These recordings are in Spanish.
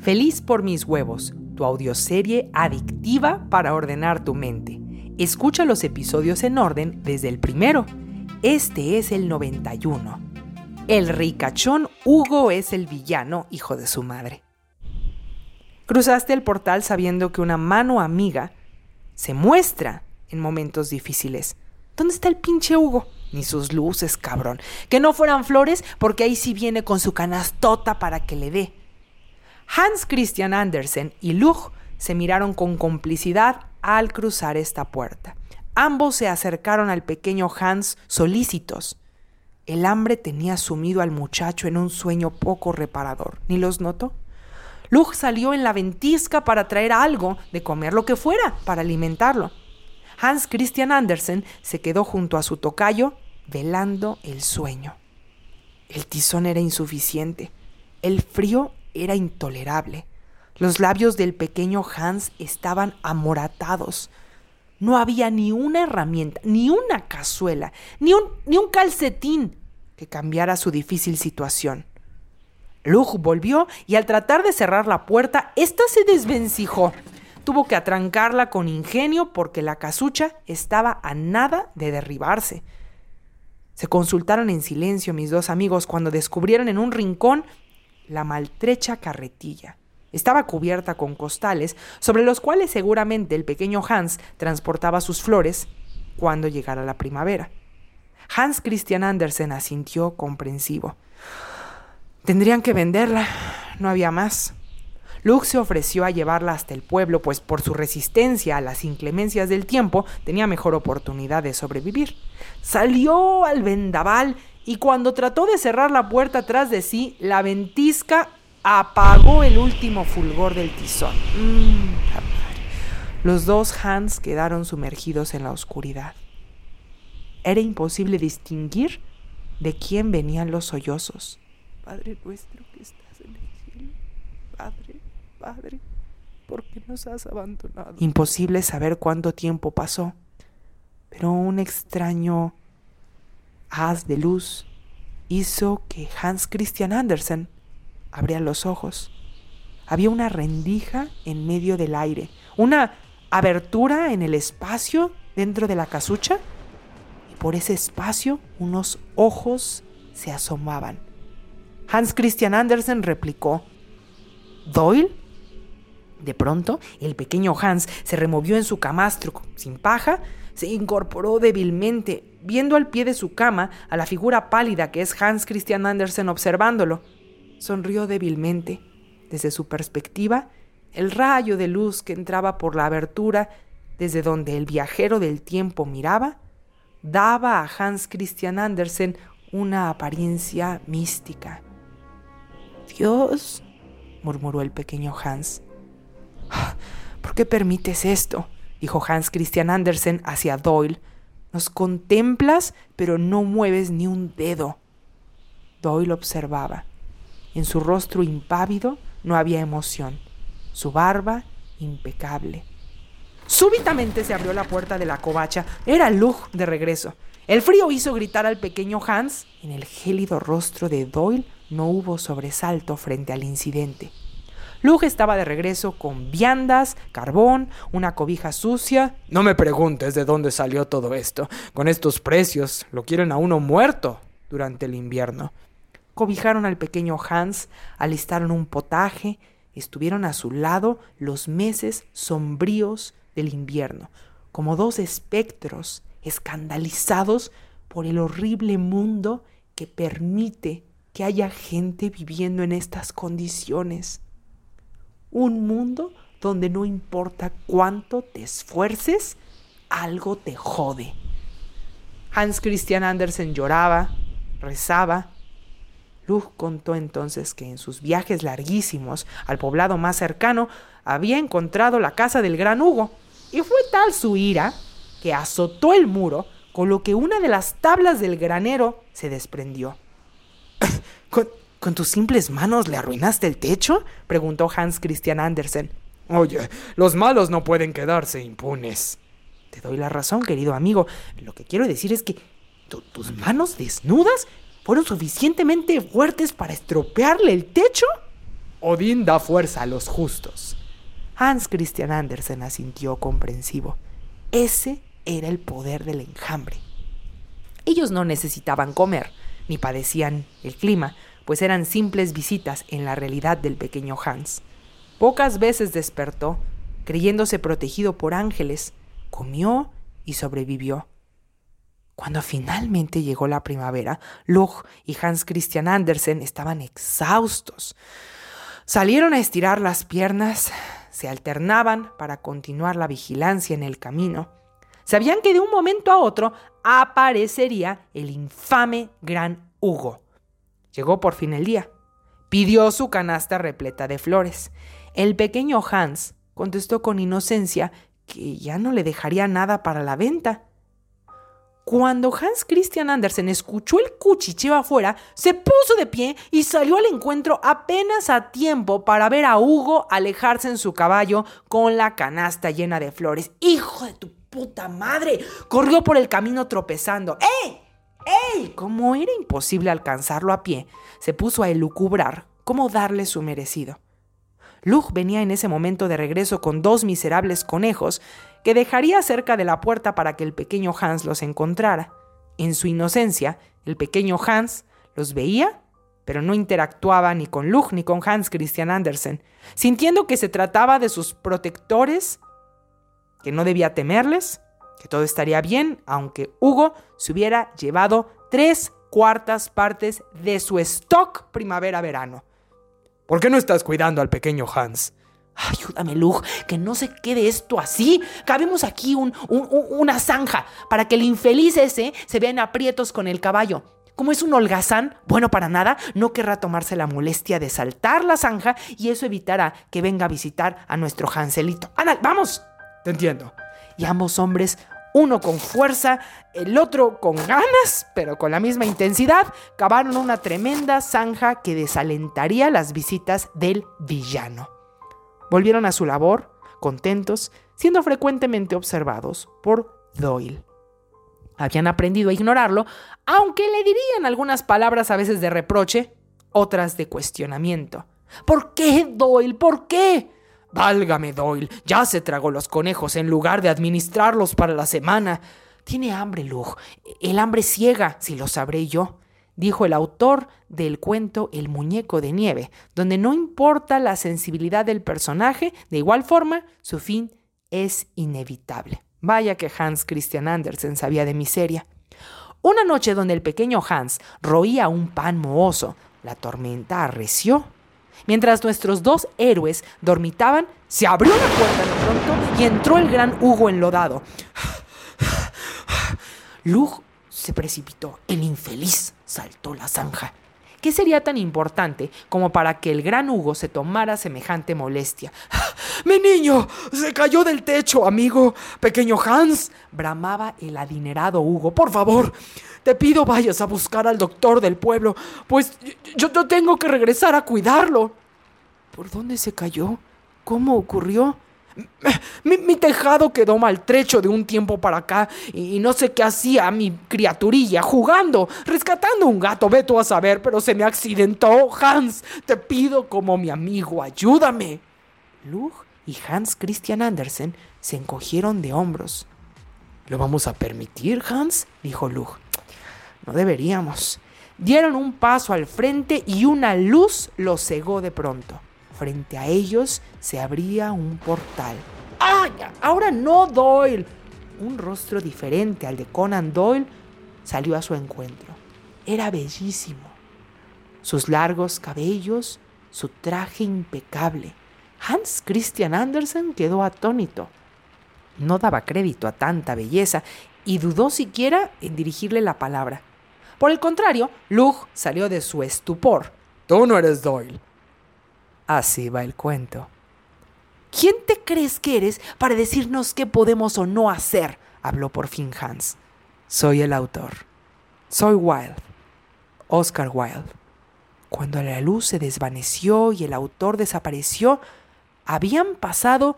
Feliz por mis huevos, tu audioserie adictiva para ordenar tu mente. Escucha los episodios en orden desde el primero. Este es el 91. El ricachón Hugo es el villano, hijo de su madre. Cruzaste el portal sabiendo que una mano amiga se muestra en momentos difíciles. ¿Dónde está el pinche Hugo? Ni sus luces, cabrón. Que no fueran flores, porque ahí sí viene con su canastota para que le dé. Hans Christian Andersen y Lug se miraron con complicidad al cruzar esta puerta. Ambos se acercaron al pequeño Hans solícitos. El hambre tenía sumido al muchacho en un sueño poco reparador. ¿Ni los notó? Lug salió en la ventisca para traer algo de comer, lo que fuera, para alimentarlo. Hans Christian Andersen se quedó junto a su tocayo, velando el sueño. El tizón era insuficiente. El frío era intolerable. Los labios del pequeño Hans estaban amoratados. No había ni una herramienta, ni una cazuela, ni un, ni un calcetín que cambiara su difícil situación. Lug volvió y al tratar de cerrar la puerta, ésta se desvencijó. Tuvo que atrancarla con ingenio porque la casucha estaba a nada de derribarse. Se consultaron en silencio mis dos amigos cuando descubrieron en un rincón la maltrecha carretilla. Estaba cubierta con costales, sobre los cuales seguramente el pequeño Hans transportaba sus flores cuando llegara la primavera. Hans Christian Andersen asintió comprensivo. Tendrían que venderla, no había más. Luke se ofreció a llevarla hasta el pueblo, pues por su resistencia a las inclemencias del tiempo tenía mejor oportunidad de sobrevivir. Salió al vendaval y cuando trató de cerrar la puerta atrás de sí, la ventisca apagó el último fulgor del tizón. Mm, Los dos Hans quedaron sumergidos en la oscuridad. Era imposible distinguir de quién venían los sollozos. Padre nuestro que estás en el cielo, Padre, Padre, ¿por qué nos has abandonado? Imposible saber cuánto tiempo pasó, pero un extraño haz de luz hizo que Hans Christian Andersen abriera los ojos. Había una rendija en medio del aire, una abertura en el espacio dentro de la casucha, y por ese espacio unos ojos se asomaban. Hans Christian Andersen replicó, ¿Doyle? De pronto, el pequeño Hans se removió en su camastro sin paja, se incorporó débilmente, viendo al pie de su cama a la figura pálida que es Hans Christian Andersen observándolo. Sonrió débilmente. Desde su perspectiva, el rayo de luz que entraba por la abertura desde donde el viajero del tiempo miraba, daba a Hans Christian Andersen una apariencia mística. Dios, murmuró el pequeño Hans. ¿Por qué permites esto? dijo Hans Christian Andersen hacia Doyle. Nos contemplas, pero no mueves ni un dedo. Doyle observaba. En su rostro impávido no había emoción. Su barba impecable. Súbitamente se abrió la puerta de la covacha. Era Lug de regreso. El frío hizo gritar al pequeño Hans. En el gélido rostro de Doyle no hubo sobresalto frente al incidente. Lug estaba de regreso con viandas, carbón, una cobija sucia. No me preguntes de dónde salió todo esto. Con estos precios lo quieren a uno muerto durante el invierno. Cobijaron al pequeño Hans, alistaron un potaje, estuvieron a su lado los meses sombríos del invierno, como dos espectros escandalizados por el horrible mundo que permite que haya gente viviendo en estas condiciones. Un mundo donde no importa cuánto te esfuerces, algo te jode. Hans Christian Andersen lloraba, rezaba. Luz contó entonces que en sus viajes larguísimos al poblado más cercano había encontrado la casa del gran Hugo, y fue tal su ira que azotó el muro, con lo que una de las tablas del granero se desprendió. ¿Con, ¿Con tus simples manos le arruinaste el techo? preguntó Hans Christian Andersen. Oye, los malos no pueden quedarse impunes. Te doy la razón, querido amigo. Lo que quiero decir es que tus manos desnudas fueron suficientemente fuertes para estropearle el techo. Odín da fuerza a los justos. Hans Christian Andersen asintió comprensivo. Ese era el poder del enjambre. Ellos no necesitaban comer, ni padecían el clima, pues eran simples visitas en la realidad del pequeño Hans. Pocas veces despertó, creyéndose protegido por ángeles, comió y sobrevivió. Cuando finalmente llegó la primavera, Lug y Hans Christian Andersen estaban exhaustos. Salieron a estirar las piernas, se alternaban para continuar la vigilancia en el camino. Sabían que de un momento a otro aparecería el infame gran Hugo. Llegó por fin el día. Pidió su canasta repleta de flores. El pequeño Hans contestó con inocencia que ya no le dejaría nada para la venta. Cuando Hans Christian Andersen escuchó el cuchicheo afuera, se puso de pie y salió al encuentro apenas a tiempo para ver a Hugo alejarse en su caballo con la canasta llena de flores. ¡Hijo de tu puta madre! Corrió por el camino tropezando. ¡Eh! ¡Ey! Como era imposible alcanzarlo a pie, se puso a elucubrar cómo darle su merecido. Lug venía en ese momento de regreso con dos miserables conejos que dejaría cerca de la puerta para que el pequeño Hans los encontrara. En su inocencia, el pequeño Hans los veía, pero no interactuaba ni con Lug ni con Hans Christian Andersen, sintiendo que se trataba de sus protectores, que no debía temerles, que todo estaría bien, aunque Hugo se hubiera llevado tres cuartas partes de su stock primavera-verano. ¿Por qué no estás cuidando al pequeño Hans? Ayúdame, Lug, que no se quede esto así. Cabemos aquí una zanja para que el infeliz ese se vea en aprietos con el caballo. Como es un holgazán, bueno para nada, no querrá tomarse la molestia de saltar la zanja y eso evitará que venga a visitar a nuestro Hanselito. ¡Ana, vamos! Te entiendo. Y ambos hombres uno con fuerza, el otro con ganas, pero con la misma intensidad, cavaron una tremenda zanja que desalentaría las visitas del villano. Volvieron a su labor, contentos, siendo frecuentemente observados por Doyle. Habían aprendido a ignorarlo, aunque le dirían algunas palabras a veces de reproche, otras de cuestionamiento. ¿Por qué, Doyle? ¿Por qué? Válgame, Doyle, ya se tragó los conejos en lugar de administrarlos para la semana. Tiene hambre, Lug. El hambre ciega, si lo sabré yo, dijo el autor del cuento El muñeco de nieve, donde no importa la sensibilidad del personaje, de igual forma, su fin es inevitable. Vaya que Hans Christian Andersen sabía de miseria. Una noche donde el pequeño Hans roía un pan mohoso, la tormenta arreció Mientras nuestros dos héroes dormitaban, se abrió la puerta de pronto y entró el gran Hugo enlodado. Lug se precipitó. El infeliz saltó la zanja. ¿Qué sería tan importante como para que el gran Hugo se tomara semejante molestia? ¡Mi niño! ¡Se cayó del techo, amigo! ¡Pequeño Hans! bramaba el adinerado Hugo. ¡Por favor! Te pido vayas a buscar al doctor del pueblo, pues yo, tengo que regresar a cuidarlo. ¿Por dónde se cayó? ¿Cómo ocurrió? Mi, tejado quedó maltrecho de un tiempo para acá y, no sé qué hacía mi criaturilla jugando, rescatando un gato, ve tú a saber, pero se me accidentó. Hans, te pido como mi amigo, ayúdame. Lug y Hans Christian Andersen se encogieron de hombros. ¿Lo vamos a permitir, Hans? dijo Lug. No deberíamos. Dieron un paso al frente y una luz los cegó de pronto. Frente a ellos se abría un portal. ¡Ay! Ahora no, Doyle. Un rostro diferente al de Conan Doyle salió a su encuentro. Era bellísimo. Sus largos cabellos, su traje impecable. Hans Christian Andersen quedó atónito. No daba crédito a tanta belleza y dudó siquiera en dirigirle la palabra. Por el contrario, Lug salió de su estupor. Tú no eres Doyle. Así va el cuento. ¿Quién te crees que eres para decirnos qué podemos o no hacer? habló por fin Hans. Soy el autor. Soy Wilde. Oscar Wilde. Cuando la luz se desvaneció y el autor desapareció, habían pasado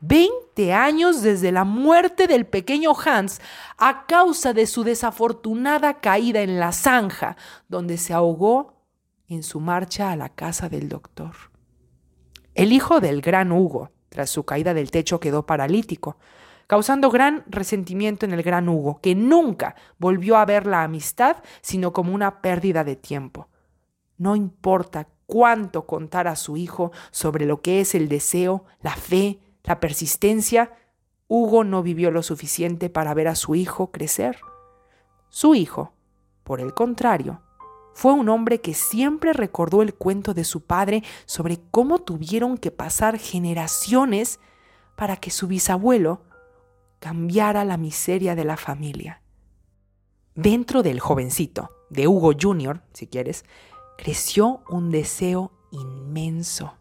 20 años desde la muerte del pequeño Hans a causa de su desafortunada caída en la zanja, donde se ahogó en su marcha a la casa del doctor. El hijo del gran Hugo, tras su caída del techo, quedó paralítico, causando gran resentimiento en el gran Hugo, que nunca volvió a ver la amistad sino como una pérdida de tiempo. No importa cuánto contar a su hijo sobre lo que es el deseo, la fe, la persistencia, Hugo no vivió lo suficiente para ver a su hijo crecer. Su hijo, por el contrario, fue un hombre que siempre recordó el cuento de su padre sobre cómo tuvieron que pasar generaciones para que su bisabuelo cambiara la miseria de la familia. Dentro del jovencito, de Hugo Jr., si quieres, creció un deseo inmenso.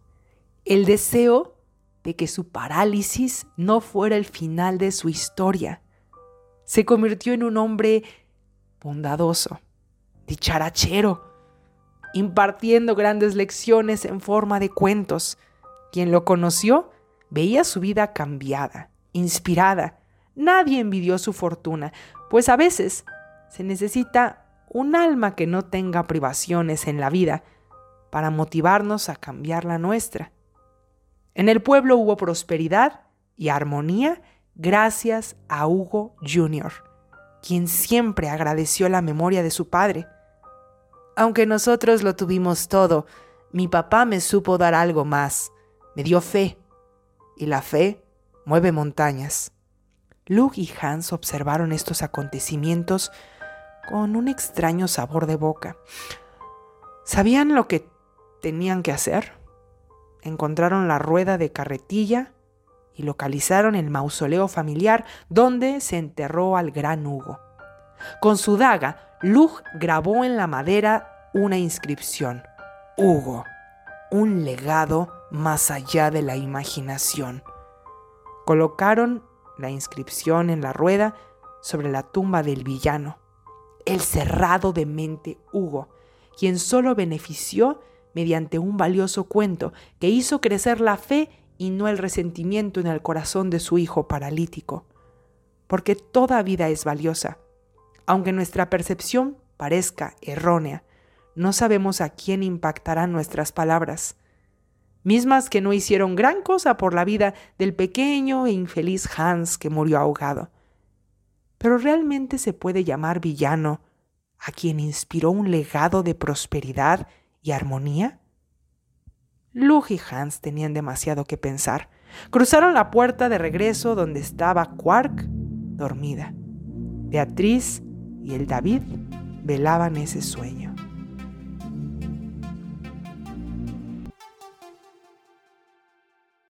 El deseo de que su parálisis no fuera el final de su historia. Se convirtió en un hombre bondadoso, dicharachero, impartiendo grandes lecciones en forma de cuentos. Quien lo conoció veía su vida cambiada, inspirada. Nadie envidió su fortuna, pues a veces se necesita un alma que no tenga privaciones en la vida para motivarnos a cambiar la nuestra. En el pueblo hubo prosperidad y armonía gracias a Hugo Jr., quien siempre agradeció la memoria de su padre. Aunque nosotros lo tuvimos todo, mi papá me supo dar algo más, me dio fe, y la fe mueve montañas. Luke y Hans observaron estos acontecimientos con un extraño sabor de boca. ¿Sabían lo que tenían que hacer? Encontraron la rueda de carretilla y localizaron el mausoleo familiar donde se enterró al gran Hugo. Con su daga, Lug grabó en la madera una inscripción. Hugo, un legado más allá de la imaginación. Colocaron la inscripción en la rueda sobre la tumba del villano el cerrado de mente Hugo, quien solo benefició mediante un valioso cuento que hizo crecer la fe y no el resentimiento en el corazón de su hijo paralítico. Porque toda vida es valiosa. Aunque nuestra percepción parezca errónea, no sabemos a quién impactarán nuestras palabras, mismas que no hicieron gran cosa por la vida del pequeño e infeliz Hans que murió ahogado pero realmente se puede llamar villano a quien inspiró un legado de prosperidad y armonía? Luke y Hans tenían demasiado que pensar. Cruzaron la puerta de regreso donde estaba Quark dormida. Beatriz y el David velaban ese sueño.